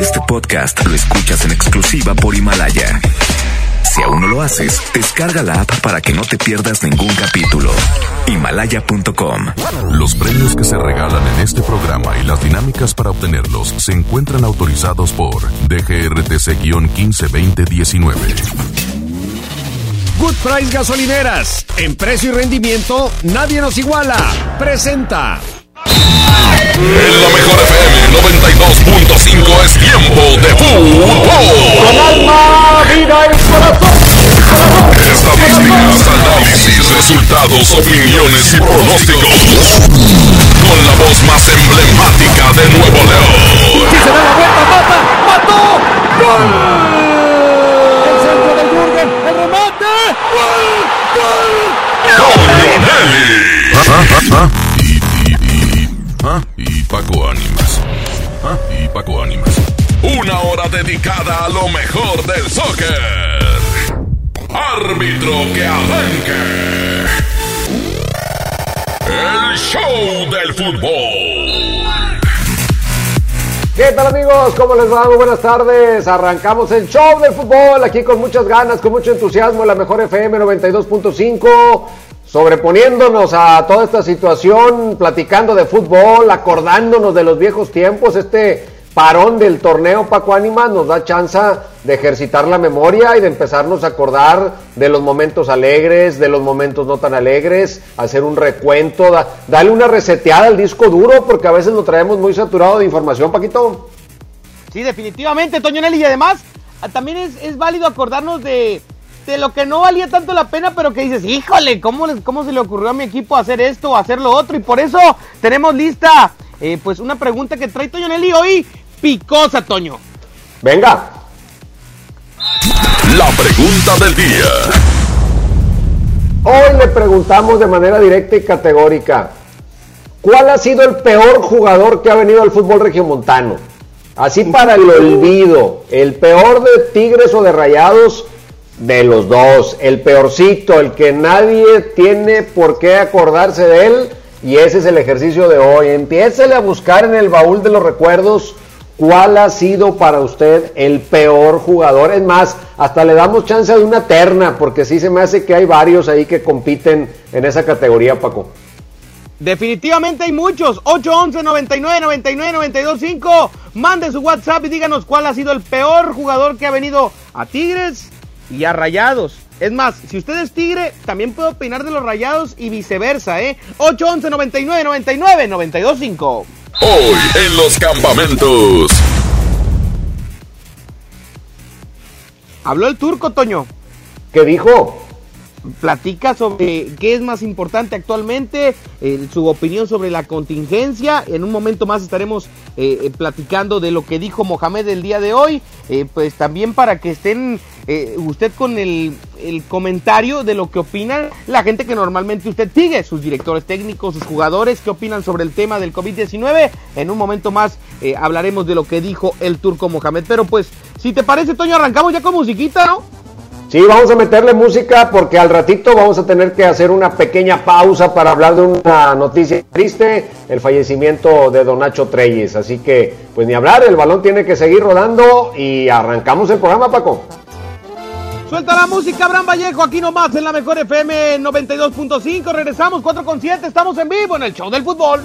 Este podcast lo escuchas en exclusiva por Himalaya. Si aún no lo haces, descarga la app para que no te pierdas ningún capítulo. Himalaya.com. Los premios que se regalan en este programa y las dinámicas para obtenerlos se encuentran autorizados por DGRTC-152019. Good Price Gasolineras. En precio y rendimiento, nadie nos iguala. Presenta. En la mejor FM 92.5 es tiempo de fútbol. Con alma, vida y corazón. Estadísticas, análisis, resultados, opiniones y pronósticos. Con la voz más emblemática de Nuevo León. Si se da la vuelta, mata, mató. ¡Gol! El centro del Jürgen, el remate. ¡Gol! ¡Gol! Nelly. Y, y, y, y Paco Ánimas. ¿Ah? Y Paco Ánimas. Una hora dedicada a lo mejor del soccer. Árbitro que arranque. El show del fútbol. ¿Qué tal amigos? ¿Cómo les va? Muy buenas tardes. Arrancamos el show del fútbol aquí con muchas ganas, con mucho entusiasmo en la mejor FM 92.5. Sobreponiéndonos a toda esta situación, platicando de fútbol, acordándonos de los viejos tiempos, este parón del torneo Paco Ánimas nos da chance de ejercitar la memoria y de empezarnos a acordar de los momentos alegres, de los momentos no tan alegres, hacer un recuento, da, darle una reseteada al disco duro porque a veces lo traemos muy saturado de información, Paquito. Sí, definitivamente, Toño Nelly, y además ah, también es válido acordarnos de, de lo que no valía tanto la pena, pero que dices, híjole, ¿cómo, les- ¿cómo se le ocurrió a mi equipo hacer esto o hacer lo otro? Y por eso tenemos lista, eh, pues, una pregunta que trae Toño Nelly hoy, picosa, Toño. Venga. La pregunta del día. Hoy le preguntamos de manera directa y categórica, ¿cuál ha sido el peor jugador que ha venido al fútbol regiomontano? Así para el olvido, el peor de Tigres o de Rayados, de los dos, el peorcito, el que nadie tiene por qué acordarse de él, y ese es el ejercicio de hoy. Empiécele a buscar en el baúl de los recuerdos ¿Cuál ha sido para usted el peor jugador? Es más, hasta le damos chance de una terna, porque sí se me hace que hay varios ahí que compiten en esa categoría, Paco. Definitivamente hay muchos. 811 99 99 92 5. Mande su WhatsApp y díganos cuál ha sido el peor jugador que ha venido a Tigres y a Rayados. Es más, si usted es Tigre, también puede opinar de los Rayados y viceversa, ¿eh? 811 99 99 92 5. Hoy en los campamentos. Habló el turco, Toño. ¿Qué dijo? Platica sobre qué es más importante actualmente, eh, su opinión sobre la contingencia. En un momento más estaremos eh, eh, platicando de lo que dijo Mohamed el día de hoy, pues también para que estén usted con el, el comentario de lo que opina la gente que normalmente usted sigue, sus directores técnicos, sus jugadores, qué opinan sobre el tema del COVID-19. En un momento más hablaremos de lo que dijo el turco Mohamed. Pero pues, si te parece, Toño, arrancamos ya con musiquita, ¿no? Sí, vamos a meterle música porque al ratito vamos a tener que hacer una pequeña pausa para hablar de una noticia triste, el fallecimiento de Don Nacho Treyes. Así que, pues ni hablar, el balón tiene que seguir rodando y arrancamos el programa, Paco. Suelta la música, Abraham Vallejo, aquí nomás en la mejor FM 92.5. Regresamos 4 con 7, estamos en vivo en el show del fútbol.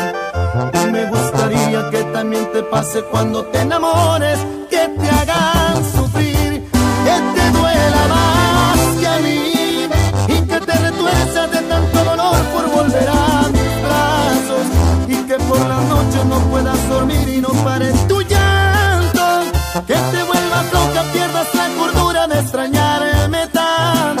Y me gustaría que también te pase cuando te enamores, que te hagan sufrir, que te duela más que a mí. Y que te retuerzas de tanto dolor por volver a mis brazos. Y que por las noches no puedas dormir y no pares tu llanto. Que te vuelvas loca, pierdas la cordura de extrañarme tanto.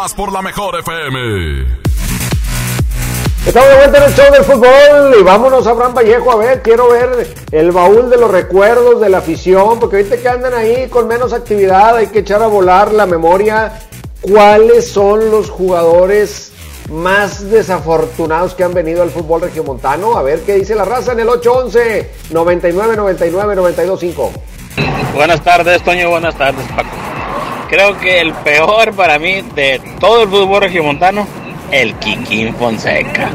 Por la mejor FM. Estamos de vuelta en el show del fútbol y vámonos a Abraham Vallejo a ver, quiero ver el baúl de los recuerdos de la afición, porque ahorita que andan ahí con menos actividad hay que echar a volar la memoria. ¿Cuáles son los jugadores más desafortunados que han venido al fútbol regiomontano? A ver qué dice la raza en el 811 99 99 925. Buenas tardes, Toño. Buenas tardes, Paco. Creo que el peor para mí de todo el fútbol regiomontano, el Kikín Fonseca.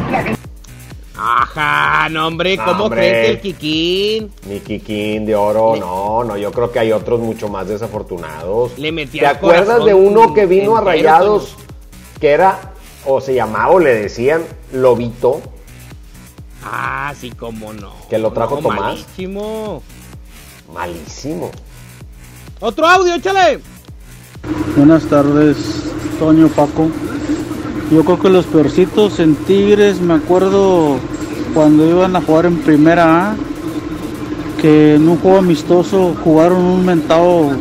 Ajá, no hombre, No, ¿cómo hombre. crees que el Kikín? Mi Kikín de oro, no, no, yo creo que hay otros mucho más desafortunados. Le metía ¿Te acuerdas de uno que vino a Rayados que era, o se llamaba o le decían Lobito? Ah, sí, cómo no. Que lo trajo No, Tomás. Malísimo. Malísimo. Otro audio, échale. Buenas tardes, Toño Paco. Yo creo que los peorcitos en Tigres, me acuerdo cuando iban a jugar en primera A, que en un juego amistoso jugaron un mentado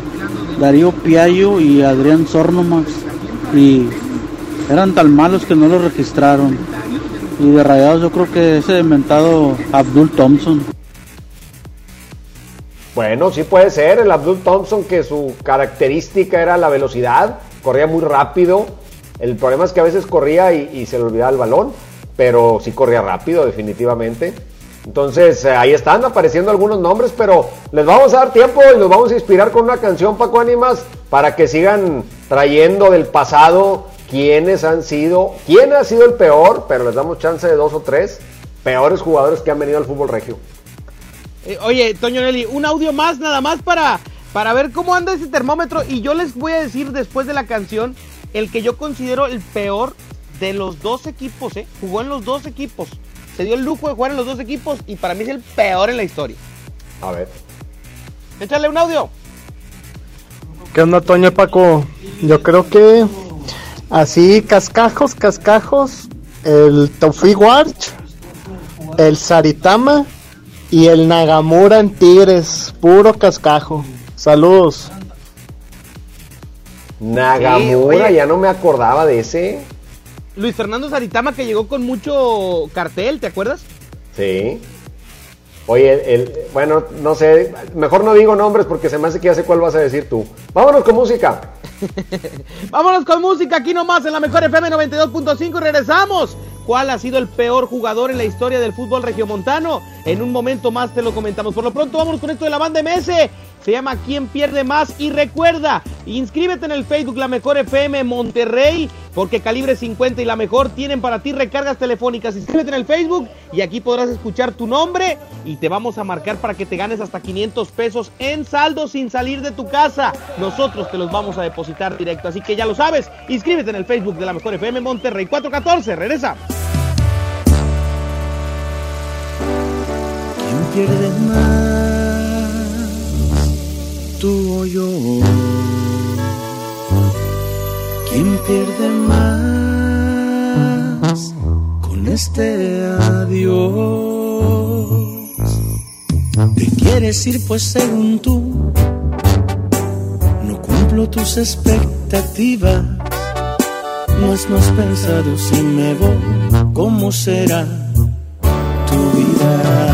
Darío Piallo y Adrián Sornomax y eran tan malos que no los registraron. Y de rayados yo creo que ese mentado Abdul Thompson. Bueno, sí puede ser. El Abdul Thompson, que su característica era la velocidad, corría muy rápido. El problema es que a veces corría y, y se le olvidaba el balón, pero sí corría rápido, definitivamente. Entonces, eh, ahí están apareciendo algunos nombres, pero les vamos a dar tiempo y los vamos a inspirar con una canción, Paco Ánimas, para que sigan trayendo del pasado quiénes han sido, quién ha sido el peor, pero les damos chance de dos o tres peores jugadores que han venido al fútbol regio. Eh, oye, Toño Nelly, un audio más nada más para, para ver cómo anda ese termómetro. Y yo les voy a decir después de la canción el que yo considero el peor de los dos equipos, ¿eh? Jugó en los dos equipos. Se dio el lujo de jugar en los dos equipos y para mí es el peor en la historia. A ver. Échale un audio. ¿Qué onda, Toño Paco? Yo creo que así, cascajos, cascajos, el Tofi Warch, el Saritama y el Nagamura en Tigres, puro cascajo. Saludos. Nagamura, Sí, ya no me acordaba de ese. Luis Fernando Saritama que llegó con mucho cartel, ¿te acuerdas? Sí. Oye, el, el- bueno, no sé, mejor no digo nombres porque se me hace que ya sé cuál vas a decir tú. Vámonos con música. Vámonos con música aquí nomás en la mejor FM 92.5 y regresamos. ¿Cuál ha sido el peor jugador en la historia del fútbol regiomontano? En un momento más te lo comentamos. Por lo pronto vamos con esto de la banda MS. Se llama ¿Quién pierde más? Y recuerda, inscríbete en el Facebook La Mejor FM Monterrey porque Calibre 50 y la mejor tienen para ti recargas telefónicas. Inscríbete en el Facebook y aquí podrás escuchar tu nombre y te vamos a marcar para que te ganes hasta 500 pesos en saldo sin salir de tu casa. Nosotros te los vamos a depositar directo, así que ya lo sabes. Inscríbete en el Facebook de la mejor FM Monterrey 414. Regresa. ¿Quién pierde más? ¿Tú o yo? ¿Quién pierde más con este adiós? ¿Te quieres ir? Pues según tú, no cumplo tus expectativas. No has, has pensado si me voy, ¿cómo será tu vida?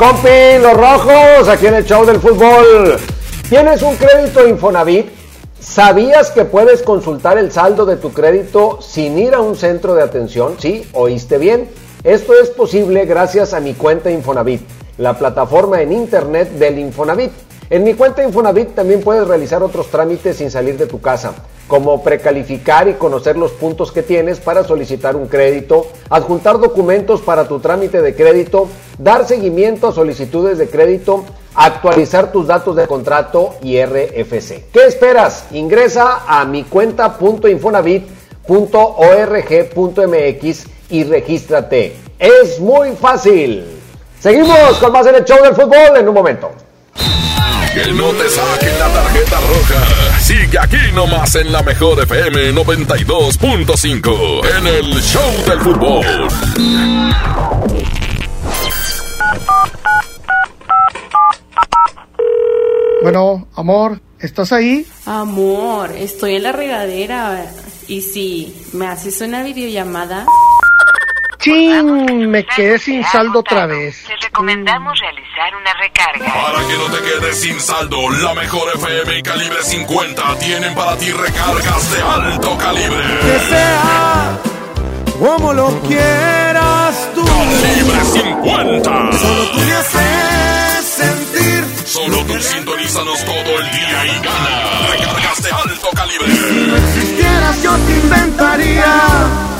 Compis, los rojos, aquí en el show del fútbol. ¿Tienes un crédito Infonavit? ¿Sabías que puedes consultar el saldo de tu crédito sin ir a un centro de atención? Sí, oíste bien. Esto es posible gracias a mi cuenta Infonavit, la plataforma en internet del Infonavit. En mi cuenta Infonavit también puedes realizar otros trámites sin salir de tu casa, como precalificar y conocer los puntos que tienes para solicitar un crédito, adjuntar documentos para tu trámite de crédito, dar seguimiento a solicitudes de crédito, actualizar tus datos de contrato y RFC. ¿Qué esperas? Ingresa a mi cuenta.infonavit.org.mx y regístrate. Es muy fácil. Seguimos con más en el show del fútbol en un momento. Que no te saquen la tarjeta roja. Sigue aquí nomás en la mejor FM 92.5 en el show del fútbol. Bueno, amor, ¿estás ahí? Amor, estoy en la regadera. Y si me haces una videollamada. ¡Chin! Me quedé sin saldo otra vez. Te recomendamos realizar una recarga. Para que no te quedes sin saldo, la mejor FM y calibre 50 tienen para ti recargas de alto calibre. Que sea como lo quieras tú. Calibre 50. Solo tú me haces sentir. Solo tú sintonízanos todo el día y gana. Recargas de alto calibre. Si no existieras, yo te inventaría.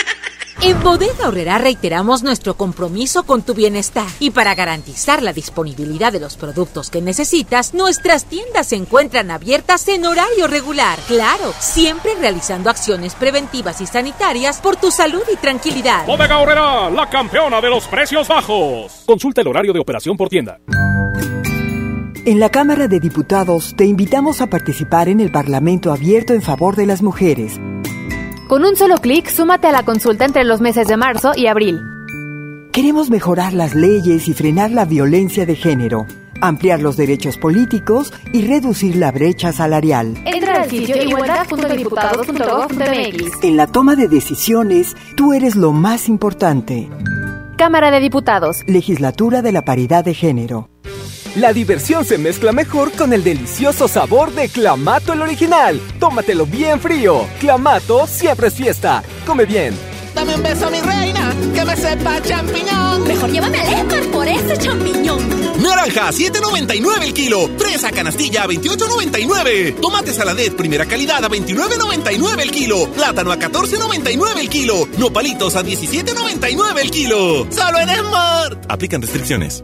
En Bodega Horrera reiteramos nuestro compromiso con tu bienestar y para garantizar la disponibilidad de los productos que necesitas, nuestras tiendas se encuentran abiertas en horario regular. Claro, siempre realizando acciones preventivas y sanitarias por tu salud y tranquilidad. Bodega Horrera, la campeona de los precios bajos. Consulta el horario de operación por tienda. En la Cámara de Diputados te invitamos a participar en el Parlamento abierto en favor de las mujeres. Con un solo clic, súmate a la consulta entre los meses de marzo y abril. Queremos mejorar las leyes y frenar la violencia de género, ampliar los derechos políticos y reducir la brecha salarial. Entra al sitio igualdad.diputados.gov.mx. En la toma de decisiones, tú eres lo más importante. Cámara de Diputados. Legislatura de la Paridad de Género. La diversión se mezcla mejor con el delicioso sabor de Clamato el original. Tómatelo bien frío. Clamato siempre es fiesta. Come bien. Dame un beso, mi reina, que me sepa champiñón. Mejor llévame al Esmar por ese champiñón. Naranja, 7.99 el kilo. Fresa canastilla, 28.99. Tomate saladet, primera calidad, a 29.99 el kilo. Plátano a 14.99 el kilo. Nopalitos a 17.99 el kilo. Solo en Smart. Aplican restricciones.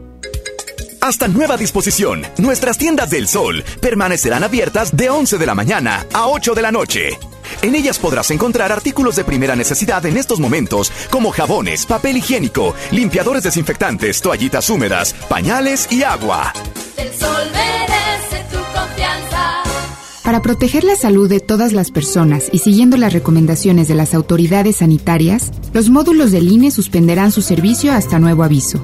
Hasta nueva disposición, nuestras tiendas del sol permanecerán abiertas de 11 de la mañana a 8 de la noche. En ellas podrás encontrar artículos de primera necesidad en estos momentos, como jabones, papel higiénico, limpiadores desinfectantes, toallitas húmedas, pañales y agua. El sol merece tu confianza. Para proteger la salud de todas las personas y siguiendo las recomendaciones de las autoridades sanitarias, los módulos del INE suspenderán su servicio hasta nuevo aviso.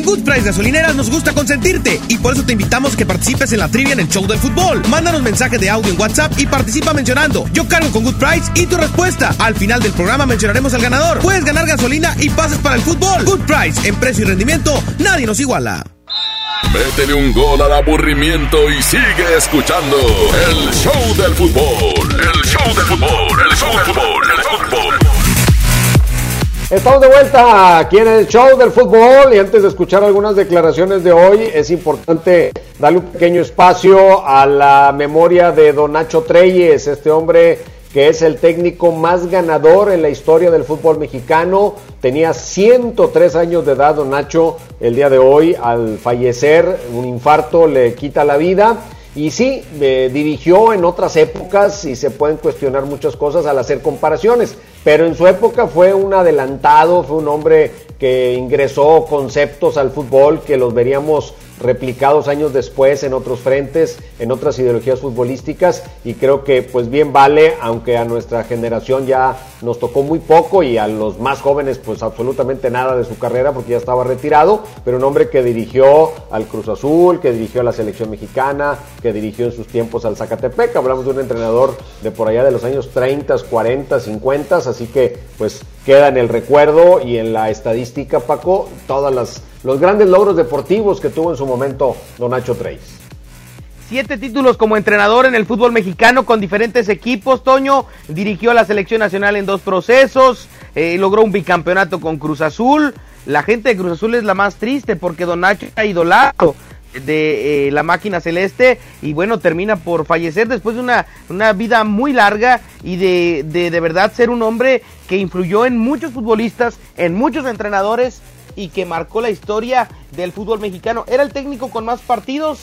En Good Price Gasolineras nos gusta consentirte y por eso te invitamos a que participes en la trivia en el show del fútbol. Mándanos mensaje de audio en WhatsApp y participa mencionando Yo cargo con Good Price y tu respuesta. Al final del programa mencionaremos al ganador. Puedes ganar gasolina y pases para el fútbol. Good Price, en precio y rendimiento, nadie nos iguala. Métele un gol al aburrimiento y sigue escuchando el show del fútbol. El show del fútbol, el show del fútbol, el fútbol. Estamos de vuelta aquí en el show del fútbol y antes de escuchar algunas declaraciones de hoy es importante darle un pequeño espacio a la memoria de Don Nacho Treyes, este hombre que es el técnico más ganador en la historia del fútbol mexicano. Tenía 103 años de edad Don Nacho el día de hoy. Al fallecer, un infarto le quita la vida. Y sí, dirigió en otras épocas y se pueden cuestionar muchas cosas al hacer comparaciones, pero en su época fue un adelantado, fue un hombre que ingresó conceptos al fútbol que los veríamos replicados años después en otros frentes, en otras ideologías futbolísticas y creo que pues bien vale, aunque a nuestra generación ya nos tocó muy poco y a los más jóvenes pues absolutamente nada de su carrera porque ya estaba retirado, pero un hombre que dirigió al Cruz Azul, que dirigió a la selección mexicana, que dirigió en sus tiempos al Zacatepec, hablamos de un entrenador de por allá de los años 30, 40, 50, así que pues queda en el recuerdo y en la estadística Paco todas las los grandes logros deportivos que tuvo en su momento Don Nacho Treis. Siete títulos como entrenador en el fútbol mexicano con diferentes equipos. Toño dirigió a la selección nacional en dos procesos, eh, logró un bicampeonato con Cruz Azul. La gente de Cruz Azul es la más triste porque Don Nacho ha idolado de eh, la máquina celeste y bueno, termina por fallecer después de una, una vida muy larga y de, de, de verdad ser un hombre que influyó en muchos futbolistas, en muchos entrenadores y que marcó la historia del fútbol mexicano. Era el técnico con más partidos,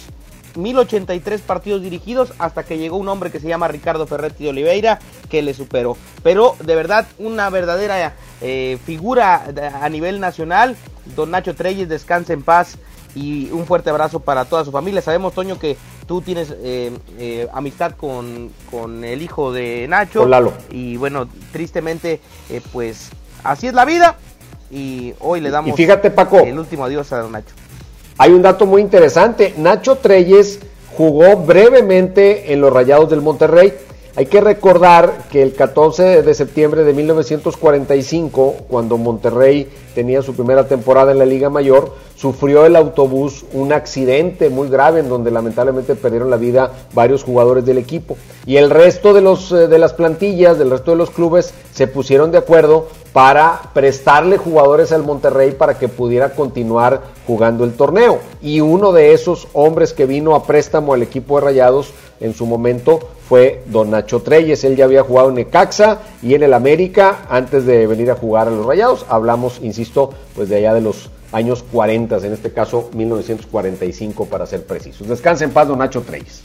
1083 partidos dirigidos, hasta que llegó un hombre que se llama Ricardo Ferretti de Oliveira, que le superó. Pero de verdad, una verdadera eh, figura a nivel nacional. Don Nacho Treyes, descanse en paz y un fuerte abrazo para toda su familia. Sabemos, Toño, que tú tienes eh, eh, amistad con, con, el hijo de Nacho. Con Lalo. Y bueno, tristemente, pues así es la vida y hoy le damos y fíjate, Paco, el último adiós a Nacho. Hay un dato muy interesante. Nacho Treyes jugó brevemente en los Rayados del Monterrey. Hay que recordar que el 14 de septiembre de 1945, cuando Monterrey tenía su primera temporada en la Liga Mayor, sufrió el autobús un accidente muy grave en donde lamentablemente perdieron la vida varios jugadores del equipo. Y el resto de, los, eh, de las plantillas, del resto de los clubes, se pusieron de acuerdo para prestarle jugadores al Monterrey para que pudiera continuar jugando el torneo. Y uno de esos hombres que vino a préstamo al equipo de Rayados en su momento fue Don Nacho Treyes. Él ya había jugado en Necaxa y en el América antes de venir a jugar a los Rayados. Hablamos, insisto, pues de allá de los años 40, en este caso 1945 para ser precisos. Descanse en paz, Don Nacho Treyes.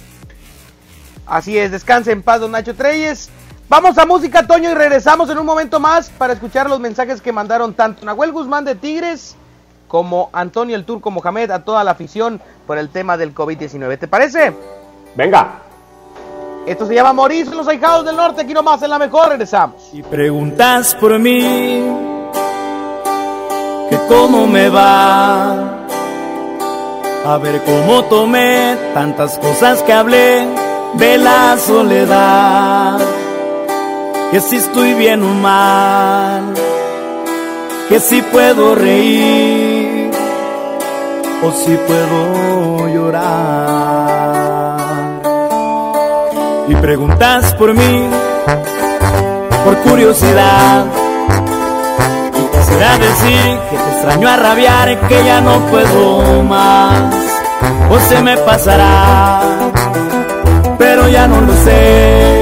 Así es, descanse en paz, Don Nacho Treyes. Vamos a música, Toño, y regresamos en un momento más para escuchar los mensajes que mandaron tanto Nahuel Guzmán de Tigres como Antonio el Turco Mohamed a toda la afición por el tema del COVID-19. ¿Te parece? Venga. Esto se llama Morir en los Ahijados del Norte, aquí nomás en la mejor, regresamos. Y preguntas por mí, que cómo me va, a ver cómo tomé tantas cosas que hablé de la soledad, que si estoy bien o mal, que si puedo reír o si puedo llorar y preguntas por mí, por curiosidad. Y quisiera decir que te extraño a rabiar, que ya no puedo más, o se me pasará, pero ya no lo sé,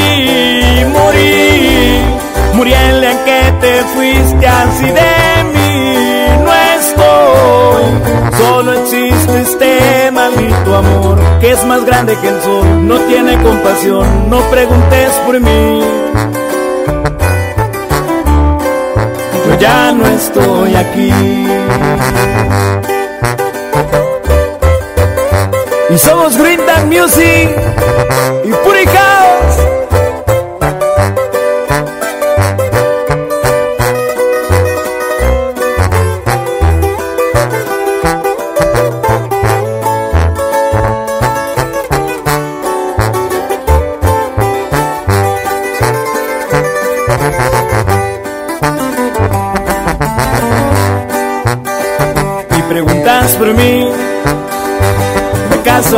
morí, el en que te fuiste así de mí, no estoy, solo existe este maldito amor, que es más grande que el sol, no tiene compasión, no preguntes por mí. Yo ya no estoy aquí. Y somos Green Music y Puri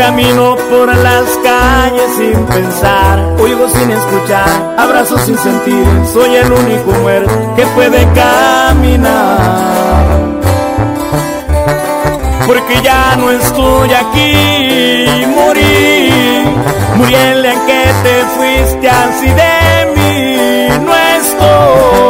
camino por las calles sin pensar, oigo sin escuchar, abrazo sin sentir, soy el único muerto que puede caminar. Porque ya no estoy aquí, morí, morí en que te fuiste así de mí, no estoy,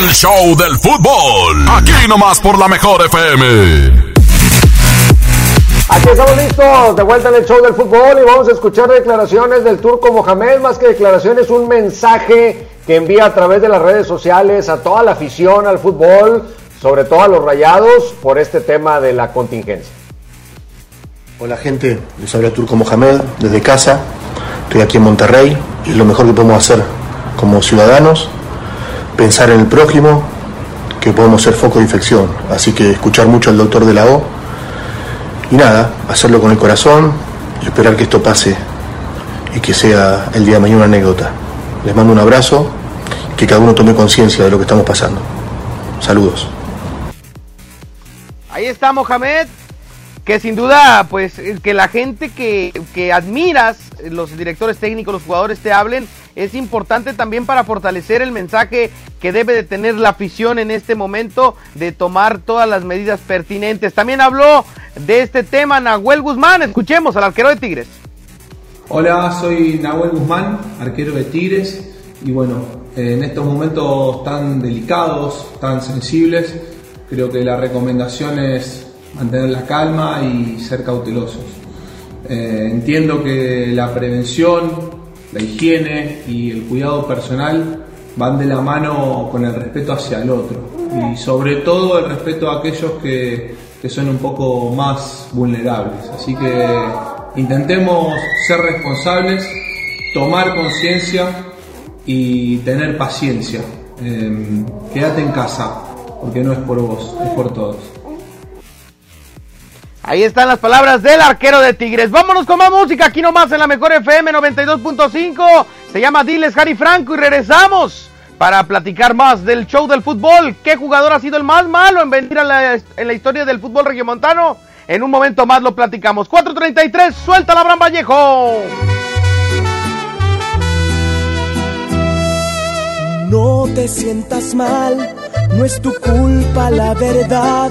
El show del fútbol. Aquí nomás por la mejor FM. Aquí estamos listos, de vuelta en el show del fútbol y vamos a escuchar declaraciones del turco Mohamed, más que declaraciones, un mensaje que envía a través de las redes sociales a toda la afición al fútbol, sobre todo a los rayados, por este tema de la contingencia. Hola gente, les habla Turco Mohamed desde casa. Estoy aquí en Monterrey y lo mejor que podemos hacer como ciudadanos, pensar en el prójimo, que podemos ser foco de infección. Así que escuchar mucho al doctor de la O y nada, hacerlo con el corazón y esperar que esto pase y que sea el día de mañana una anécdota. Les mando un abrazo, que cada uno tome conciencia de lo que estamos pasando. Saludos. Ahí está Mohamed, que sin duda, pues, que la gente que, que admiras, los directores técnicos, los jugadores te hablen, es importante también para fortalecer el mensaje que debe de tener la afición en este momento de tomar todas las medidas pertinentes. También habló de este tema Nahuel Guzmán, escuchemos al arquero de Tigres. Hola, soy Nahuel Guzmán, arquero de Tigres, y bueno, en estos momentos tan delicados, tan sensibles, creo que la recomendación es mantener la calma y ser cautelosos. Eh, entiendo que la prevención, la higiene y el cuidado personal van de la mano con el respeto hacia el otro y sobre todo el respeto a aquellos que, que son un poco más vulnerables. Así que intentemos ser responsables, tomar conciencia y tener paciencia. Eh, quédate en casa, porque no es por vos, es por todos. Ahí están las palabras del arquero de Tigres. Vámonos con más música aquí nomás en la mejor FM 92.5. Se llama Diles Harry Franco y regresamos para platicar más del show del fútbol. ¿Qué jugador ha sido el más malo en venir la, en la historia del fútbol regiomontano? En un momento más lo platicamos. 4.33, suelta la Bran Vallejo. No te sientas mal, no es tu culpa la verdad.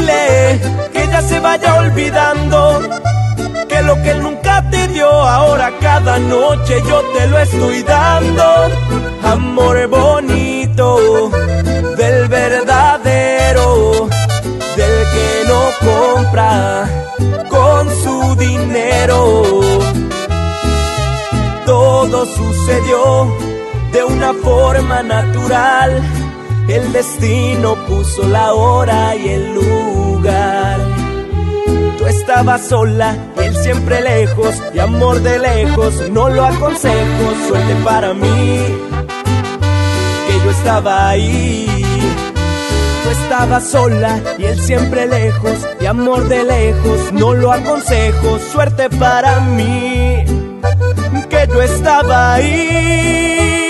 Que ya se vaya olvidando que lo que él nunca te dio ahora cada noche yo te lo estoy dando. Amor bonito del verdadero, del que no compra con su dinero. Todo sucedió de una forma natural. El destino puso la hora y el lugar. Tú estabas sola, él siempre lejos, y amor de lejos, no lo aconsejo, suerte para mí, que yo estaba ahí. Tú estabas sola y él siempre lejos, y amor de lejos, no lo aconsejo, suerte para mí, que yo estaba ahí.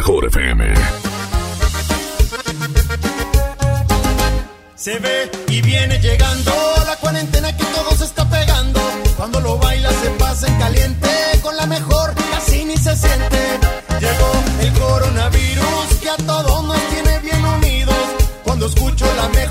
Mejor, FM. Se ve y viene llegando la cuarentena que todo se está pegando. Cuando lo baila se pasa en caliente, con la mejor casi ni se siente. Llegó el coronavirus que a todos nos tiene bien unidos. Cuando escucho la mejor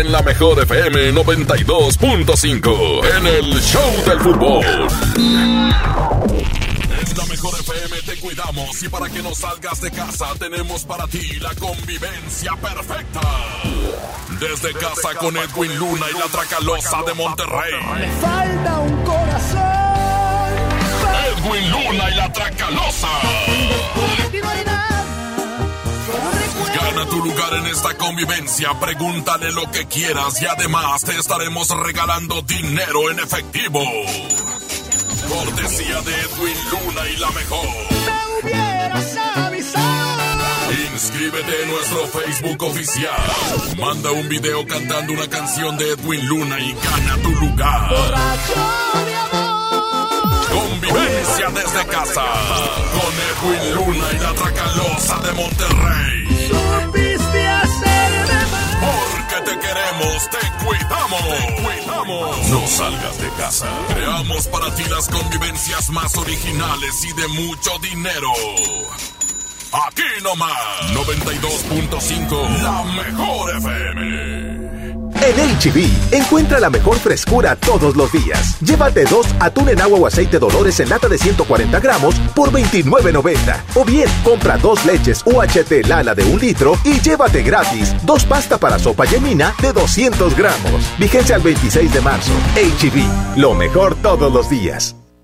en la mejor FM 92.5 en el Show del Fútbol. En la mejor FM te cuidamos y para que no salgas de casa tenemos para ti la convivencia perfecta. Desde casa con Edwin Luna y la Tracalosa de Monterrey. falta un corazón. Edwin Luna y la Tracalosa. Tu lugar en esta convivencia, pregúntale lo que quieras y además te estaremos regalando dinero en efectivo. Cortesía de Edwin Luna y la mejor. Me hubieras avisado. Inscríbete en nuestro Facebook oficial. Manda un video cantando una canción de Edwin Luna y gana tu lugar. Convivencia desde casa. Con Edwin Luna y la Tracalosa de Monterrey. Supiste hacerme Porque te queremos, te cuidamos. Te cuidamos. No salgas de casa. Creamos para ti las convivencias más originales y de mucho dinero. Aquí nomás, 92.5, la mejor FM. En HB, encuentra la mejor frescura todos los días. Llévate dos atún en agua o aceite Dolores en lata de 140 gramos por $29.90. O bien, compra dos leches UHT Lala de un litro y llévate gratis dos pasta para sopa yemina de 200 gramos. Vigencia al 26 de marzo. HB, lo mejor todos los días.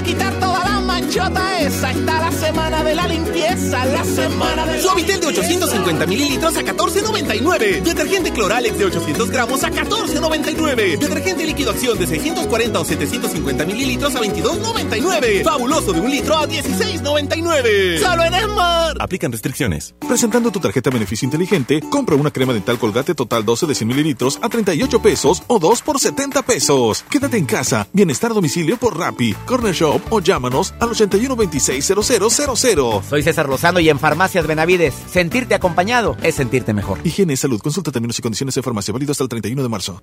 Para quitar toda la manchota esa está la semana de la limpieza, la semana de la Suavitel de 850 mililitros a 14.99. Detergente Cloralex de 800 gramos a 14.99. Detergente líquido acción de 640 o 750 mililitros a 22.99. Fabuloso de un litro a 16.99. Solo en Esmar. Aplican restricciones. Presentando tu tarjeta beneficio inteligente, compra una crema dental colgate total 12 de 100 mililitros a 38 pesos o 2 por 70 pesos. Quédate en casa. Bienestar a domicilio por Rappi, Corner Shop o llámanos al 81 26 0000. Soy César Lozano y en Farmacias Benavides, sentirte acompañado es sentirte mejor. Higiene y salud. Consulta términos y condiciones de farmacia válido hasta el 31 de marzo.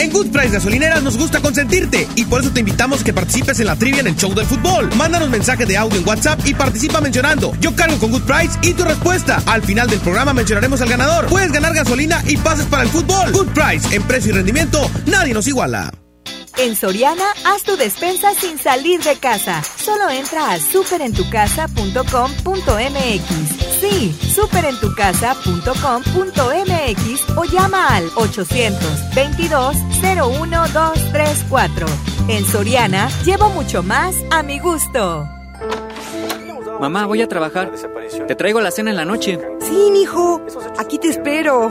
En Good Price Gasolineras nos gusta consentirte y por eso te invitamos a que participes en la trivia en el show del fútbol. Mándanos mensaje de audio en WhatsApp y participa mencionando Yo cargo con Good Price y tu respuesta. Al final del programa mencionaremos al ganador. Puedes ganar gasolina y pases para el fútbol. Good Price, en precio y rendimiento, nadie nos iguala. En Soriana, haz tu despensa sin salir de casa. Solo entra a superentucasa.com.mx. Sí, superentucasa.com.mx o llama al 822-01-234. En Soriana, llevo mucho más a mi gusto. Mamá, voy a trabajar. Te traigo la cena en la noche. Sí, mijo. Aquí te espero.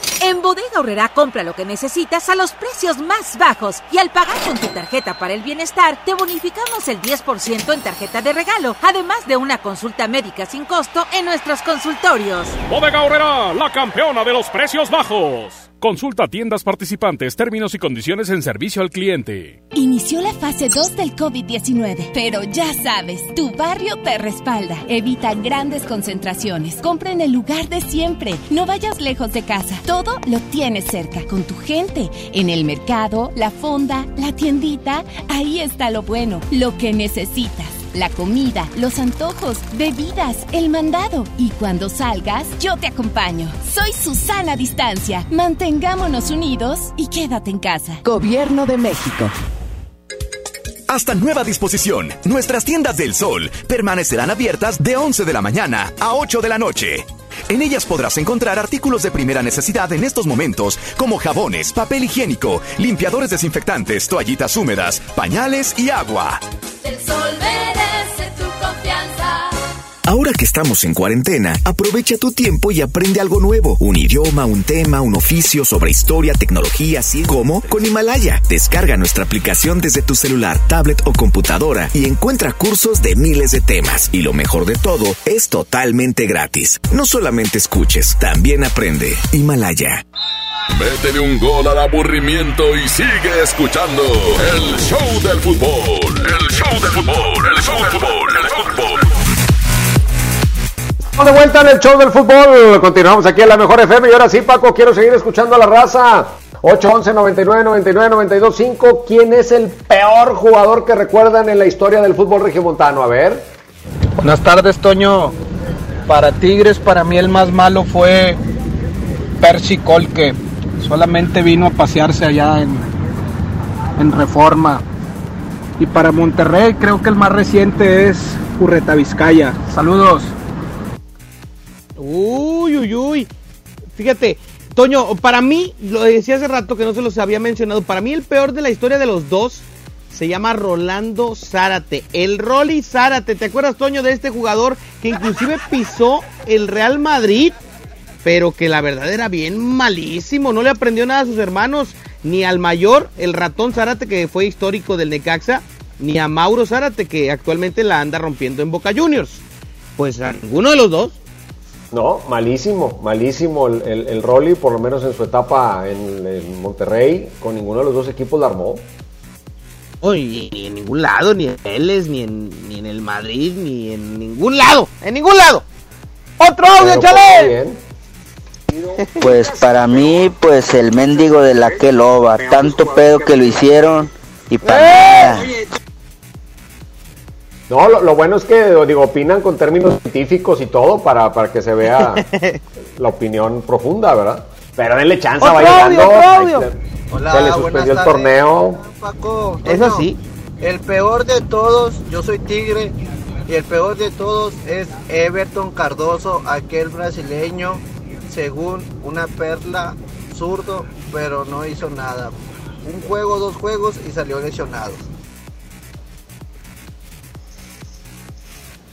Horrera compra lo que necesitas a los precios más bajos y al pagar con tu tarjeta para el bienestar te bonificamos el 10% en tarjeta de regalo, además de una consulta médica sin costo en nuestros consultorios. Bodega Horrera, la campeona de los precios bajos. Consulta tiendas participantes, términos y condiciones en servicio al cliente. Inició la fase 2 del COVID-19, pero ya sabes, tu barrio te respalda. Evita grandes concentraciones. Compra en el lugar de siempre. No vayas lejos de casa. Todo lo tienes cerca, con tu gente. En el mercado, la fonda, la tiendita. Ahí está lo bueno, lo que necesitas la comida, los antojos, bebidas, el mandado. Y cuando salgas, yo te acompaño. Soy Susana Distancia. Mantengámonos unidos y quédate en casa. Gobierno de México. Hasta nueva disposición, nuestras tiendas del sol permanecerán abiertas de 11 de la mañana a 8 de la noche. En ellas podrás encontrar artículos de primera necesidad en estos momentos, como jabones, papel higiénico, limpiadores desinfectantes, toallitas húmedas, pañales y agua. El sol merece tu. Ahora que estamos en cuarentena, aprovecha tu tiempo y aprende algo nuevo. Un idioma, un tema, un oficio sobre historia, tecnología, así como con Himalaya. Descarga nuestra aplicación desde tu celular, tablet o computadora y encuentra cursos de miles de temas. Y lo mejor de todo, es totalmente gratis. No solamente escuches, también aprende. Himalaya. Métele un gol al aburrimiento y sigue escuchando el show del fútbol. El show del fútbol, el show del fútbol, el show fútbol. Estamos de vuelta en el show del fútbol. Continuamos aquí en la mejor FM. Y ahora sí, Paco, quiero seguir escuchando a la raza. 811 99 99 92 5. ¿Quién es el peor jugador que recuerdan en la historia del fútbol regiomontano? A ver. Buenas tardes, Toño. Para Tigres, para mí el más malo fue Percy Colque. Solamente vino a pasearse allá en, en Reforma. Y para Monterrey, creo que el más reciente es Urreta Vizcaya. Saludos. Uy, uy, uy. Fíjate, Toño, para mí, lo decía hace rato que no se los había mencionado, para mí el peor de la historia de los dos se llama Rolando Zárate. El Rolly Zárate, ¿te acuerdas, Toño, de este jugador que inclusive pisó el Real Madrid? Pero que la verdad era bien malísimo, no le aprendió nada a sus hermanos, ni al mayor, el ratón Zárate, que fue histórico del Necaxa, ni a Mauro Zárate, que actualmente la anda rompiendo en Boca Juniors. Pues a ninguno de los dos. No, malísimo, malísimo el, el, el Rolly, por lo menos en su etapa en, en Monterrey, con ninguno de los dos equipos la armó. Uy, ni en ningún lado, ni en Vélez, ni en, ni en el Madrid, ni en ningún lado, en ningún lado. ¡Otro audio, chale! Pues para mí, pues el mendigo de la que loba, tanto pedo que lo hicieron y para nada. No, lo, lo, bueno es que, digo, opinan con términos científicos y todo para, para que se vea la opinión profunda, ¿verdad? Pero denle chance, va llegando. Hola, se le suspendió el torneo. Paco, Eso sí. El peor de todos, yo soy Tigre, y el peor de todos es Everton Cardoso, aquel brasileño, según una perla zurdo, pero no hizo nada. Un juego, dos juegos y salió lesionado.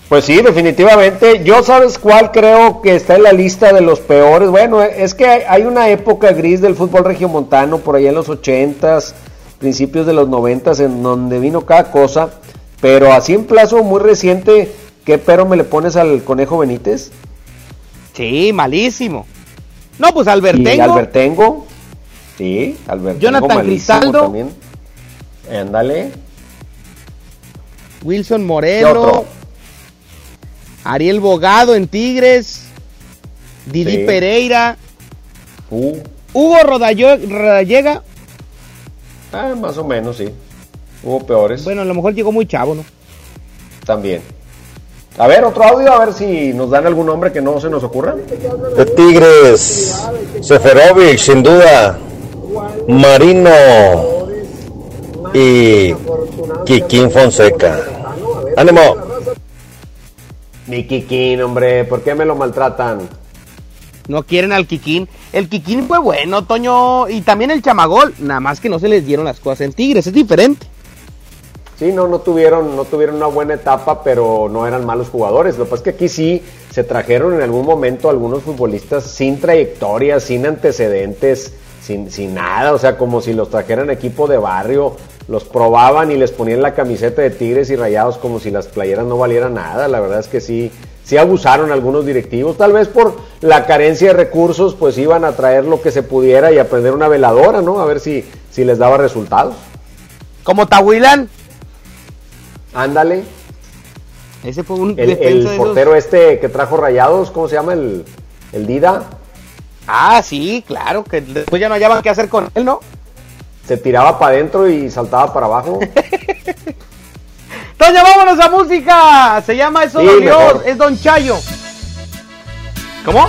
Pues sí, definitivamente. Yo sabes cuál creo que está en la lista de los peores. Bueno, es que hay una época gris del fútbol regiomontano por ahí en los ochentas, principios de los noventas, en donde vino cada cosa. Pero así en plazo muy reciente, ¿qué pero me le pones al Conejo Benítez? Sí, malísimo. No, pues Albertengo. ¿Y Albertengo? Sí, Albertengo. Jonathan Cristaldo. También. Ándale. Wilson Moreno. Ariel Bogado en Tigres. Didi sí. Pereira. Uh. Hugo Rodallega. Ah, más o menos, sí. Hubo peores. Bueno, a lo mejor llegó muy chavo, ¿no? También. A ver, otro audio, a ver si nos dan algún nombre que no se nos ocurra. De Tigres, Seferovic, sin duda. Marino y Kikín Fonseca. ¡Ánimo! Mi Kikín, hombre, ¿por qué me lo maltratan? No quieren al Kikín. El Kikín fue bueno, Toño, y también el Chamagol, nada más que no se les dieron las cosas en Tigres, es diferente. Sí, no, no tuvieron, no tuvieron una buena etapa, pero no eran malos jugadores. Lo que pasa es que aquí sí se trajeron en algún momento algunos futbolistas sin trayectoria, sin antecedentes, sin, sin nada, o sea, como si los trajeran equipo de barrio, los probaban y les ponían la camiseta de Tigres y Rayados como si las playeras no valieran nada. La verdad es que sí, sí abusaron algunos directivos, tal vez por la carencia de recursos, pues iban a traer lo que se pudiera y a prender una veladora, ¿no? A ver si, si les daba resultados. Como Tahuilán. Ándale. Ese fue un el, el portero esos... este que trajo Rayados, ¿cómo se llama? El, el Dida. Ah, sí, claro, que después ya no hallaban qué hacer con él, ¿no? Se tiraba para adentro y saltaba para abajo. Toño, vámonos a música. Se llama Eso sí. Mejor. Es Don Chayo. ¿Cómo?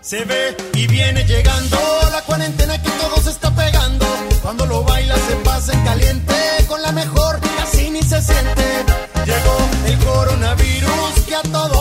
Se ve y viene llegando la cuarentena que todo se está pegando. Cuando lo baila se pasa en caliente con la mejor, casi ni se siente. Llegó el coronavirus que a todos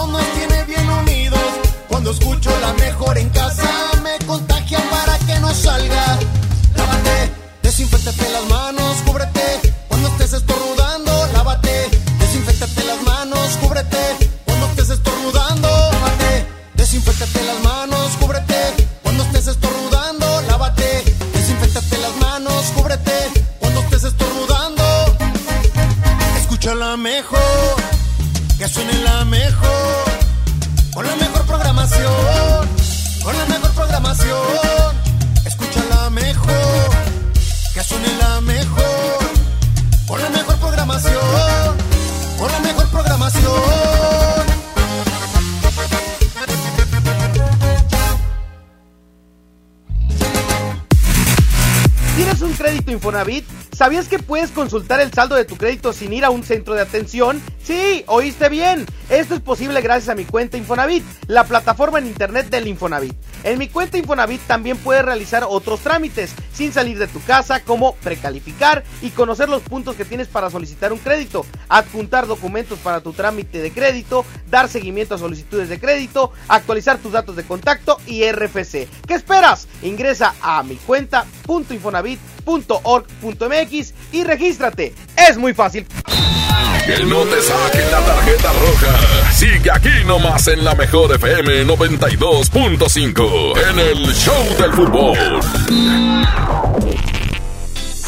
que puedes consultar el saldo de tu crédito sin ir a un centro de atención? Sí, oíste bien. Esto es posible gracias a mi cuenta Infonavit, la plataforma en internet del Infonavit. En mi cuenta Infonavit también puedes realizar otros trámites sin salir de tu casa, como precalificar y conocer los puntos que tienes para solicitar un crédito, adjuntar documentos para tu trámite de crédito, dar seguimiento a solicitudes de crédito, actualizar tus datos de contacto y RFC. ¿Qué esperas? Ingresa a mi cuenta.infonavit.org.mx y regístrate. Es muy fácil. Que no te saquen la tarjeta roja. Sigue aquí nomás en la mejor FM 92.5 en el Show del Fútbol.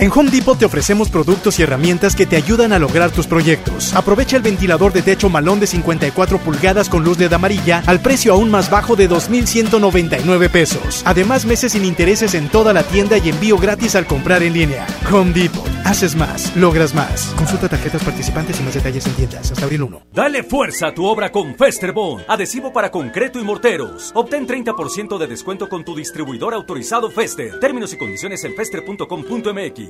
En Home Depot te ofrecemos productos y herramientas que te ayudan a lograr tus proyectos. Aprovecha el ventilador de techo malón de 54 pulgadas con luz LED amarilla al precio aún más bajo de 2.199 pesos. Además, meses sin intereses en toda la tienda y envío gratis al comprar en línea. Home Depot. Haces más, logras más. Consulta tarjetas participantes y más detalles en tiendas hasta abril 1. Dale fuerza a tu obra con Festerbond, adhesivo para concreto y morteros. Obtén 30% de descuento con tu distribuidor autorizado Fester. Términos y condiciones en fester.com.mx.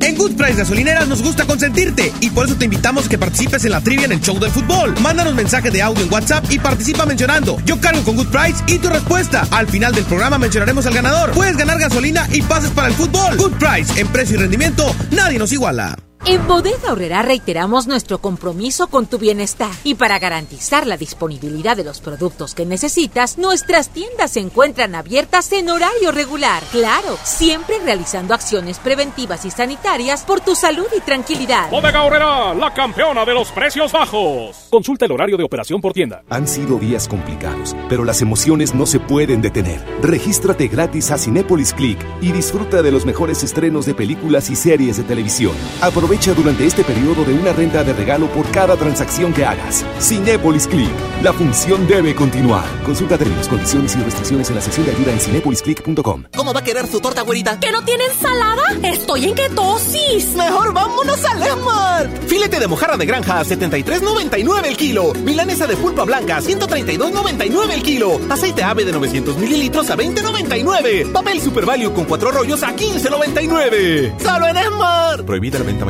En Good Price Gasolineras nos gusta consentirte y por eso te invitamos que participes en la trivia en el show del fútbol. Mándanos mensaje de audio en WhatsApp y participa mencionando Yo cargo con Good Price y tu respuesta. Al final del programa mencionaremos al ganador. Puedes ganar gasolina y pases para el fútbol. Good Price, en precio y rendimiento, nadie nos iguala. En Bodega Horrera reiteramos nuestro compromiso con tu bienestar y para garantizar la disponibilidad de los productos que necesitas, nuestras tiendas se encuentran abiertas en horario regular. Claro, siempre realizando acciones preventivas y sanitarias por tu salud y tranquilidad. Bodega Horrera, la campeona de los precios bajos. Consulta el horario de operación por tienda. Han sido días complicados, pero las emociones no se pueden detener. Regístrate gratis a Cinépolis Click y disfruta de los mejores estrenos de películas y series de televisión. Aprovecha durante este periodo de una renta de regalo por cada transacción que hagas. Cinépolis Click. La función debe continuar. Consulta términos, condiciones y restricciones en la sección de ayuda en cinépolisclick.com. ¿Cómo va a querer su torta, güerita? ¿Que no tiene ensalada? Estoy en ketosis. Mejor vámonos a Lemar. Filete de mojarra de granja a 73.99 el kilo. Milanesa de pulpa blanca a 132.99 el kilo. Aceite ave de 900 mililitros a 20.99. Papel Super Value con cuatro rollos a 15.99. ¡Solo en Esmar! Prohibida la venta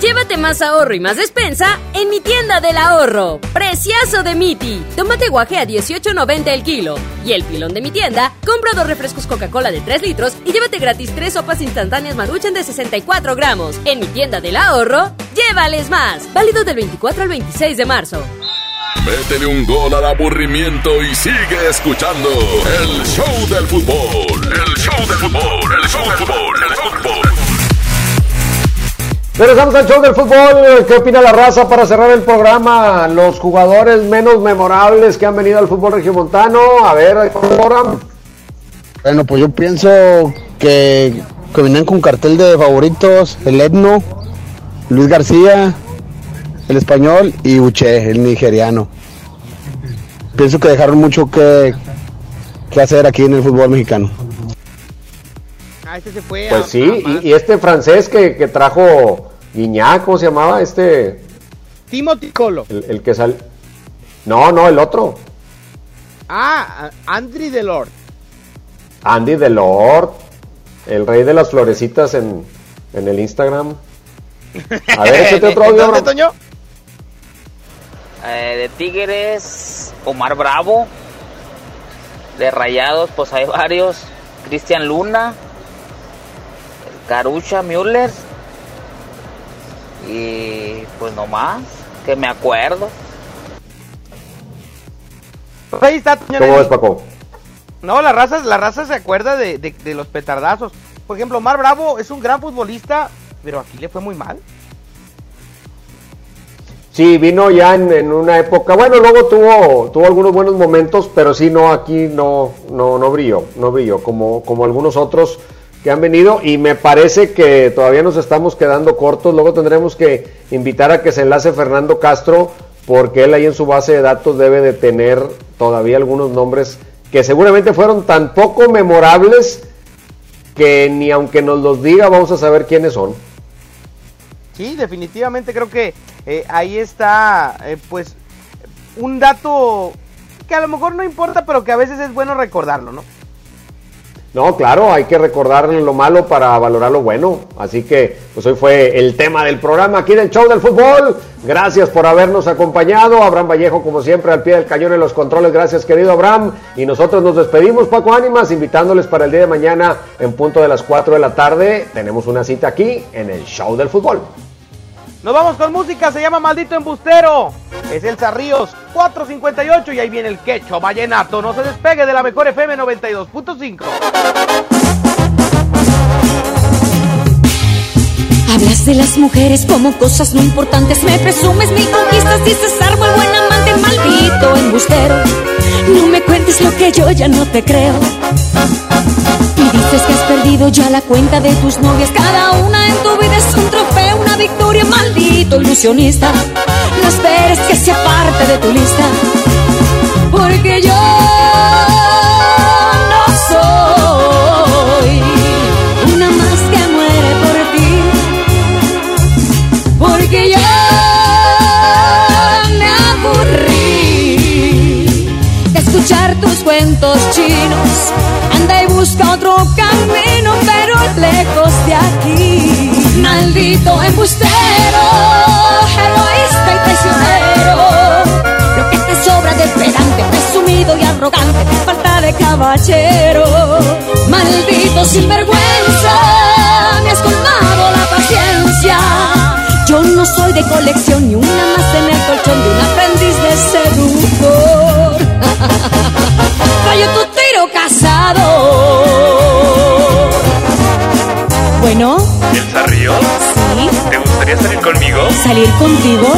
Llévate más ahorro y más despensa en mi tienda del ahorro. Precioso de Miti. Tómate guaje a 18.90 el kilo. Y el pilón de mi tienda, compra dos refrescos Coca-Cola de 3 litros y llévate gratis tres sopas instantáneas Maruchan de 64 gramos. En mi tienda del ahorro, llévales más. Válido del 24 al 26 de marzo. Métele un gol al aburrimiento y sigue escuchando el show del fútbol. El show del fútbol, el show del fútbol, el show del fútbol. Regresamos al show del fútbol. ¿Qué opina la raza para cerrar el programa? Los jugadores menos memorables que han venido al fútbol regiomontano. A ver, Cora. Bueno, pues yo pienso que, que venían con cartel de favoritos el Etno, Luis García, el español y Uche, el nigeriano. Pienso que dejaron mucho que, que hacer aquí en el fútbol mexicano. Ah, este se fue Pues a- sí, a y, y este francés que, que trajo Guiñac, ¿cómo se llamaba? Este, Timothy Colo. el, el que sal... No, no, el otro. Ah, Andri Delord. Andy Delort, el rey de las florecitas en, en el Instagram. A ver, échate otro audio. ¿Dónde. Toño? Eh, de Tigres, Omar Bravo. De Rayados, pues hay varios. Cristian Luna. Carucha Müller. Y pues nomás, que me acuerdo. Pues ahí está, Toño. ¿Cómo ves, Paco? No, la raza, la raza se acuerda de, de- de los petardazos. Por ejemplo, Omar Bravo es un gran futbolista, pero aquí le fue muy mal. Sí, vino ya en, en una época, bueno, luego tuvo, tuvo algunos buenos momentos, pero sí, no, aquí no, no, no brilló, no brilló, como, como algunos otros que han venido, y me parece que todavía nos estamos quedando cortos, luego tendremos que invitar a que se enlace Fernando Castro, porque él ahí en su base de datos debe de tener todavía algunos nombres que seguramente fueron tan poco memorables que ni aunque nos los diga vamos a saber quiénes son. Sí, definitivamente creo que eh, ahí está, eh, pues, un dato que a lo mejor no importa, pero que a veces es bueno recordarlo, ¿no? No, claro, hay que recordar lo malo para valorar lo bueno. Así que, pues hoy fue el tema del programa aquí del show del fútbol. Gracias por habernos acompañado. Abraham Vallejo, como siempre, al pie del cañón en los controles. Gracias, querido Abraham. Y nosotros nos despedimos, Paco Ánimas, invitándoles para el día de mañana en punto de las 4 de la tarde. Tenemos una cita aquí en el show del fútbol. Nos vamos con música, se llama Maldito Embustero. Es el Ríos 458 y ahí viene el quecho vallenato. No se despegue de la mejor FM 92.5. Hablas de las mujeres como cosas no importantes, me presumes mil conquistas, dices árbol, buen amante, maldito embustero. No me cuentes lo que yo ya no te creo. Y dices que has perdido ya la cuenta de tus novias, cada una en tu vida es un victoria, maldito ilusionista. No esperes que sea parte de tu lista, porque yo no soy una más que muere por ti, porque yo me aburrí de escuchar tus cuentos chinos. Anda y busca otro camino, pero lejos de aquí. Maldito embustero, egoísta y traicionero. Lo que te sobra de pedante, presumido y arrogante, falta de caballero. Maldito sinvergüenza, me has colmado la paciencia. Yo no soy de colección ni una más en el colchón de un aprendiz de seductor. Fallo tu tiro casado. Bueno, ¿Elsa Ríos? Sí. ¿Te gustaría salir conmigo? ¿salir contigo?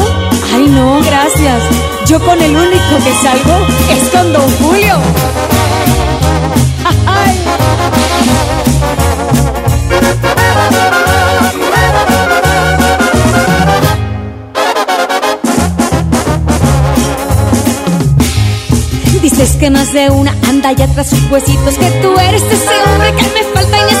Ay, no, gracias. Yo con el único que salgo es con Don Julio. Ay. Dices que más de una anda ya tras sus huesitos Que tú eres ese hombre que me falta y necesito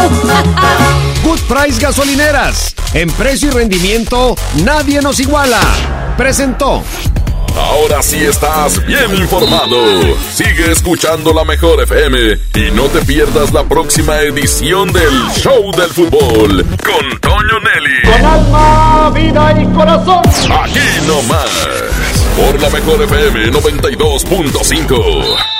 Good Price Gasolineras. En precio y rendimiento, nadie nos iguala. Presentó. Ahora sí estás bien informado. Sigue escuchando la mejor FM y no te pierdas la próxima edición del Show del Fútbol con Toño Nelly. Con alma, vida y corazón. Aquí nomás. Por la mejor FM 92.5.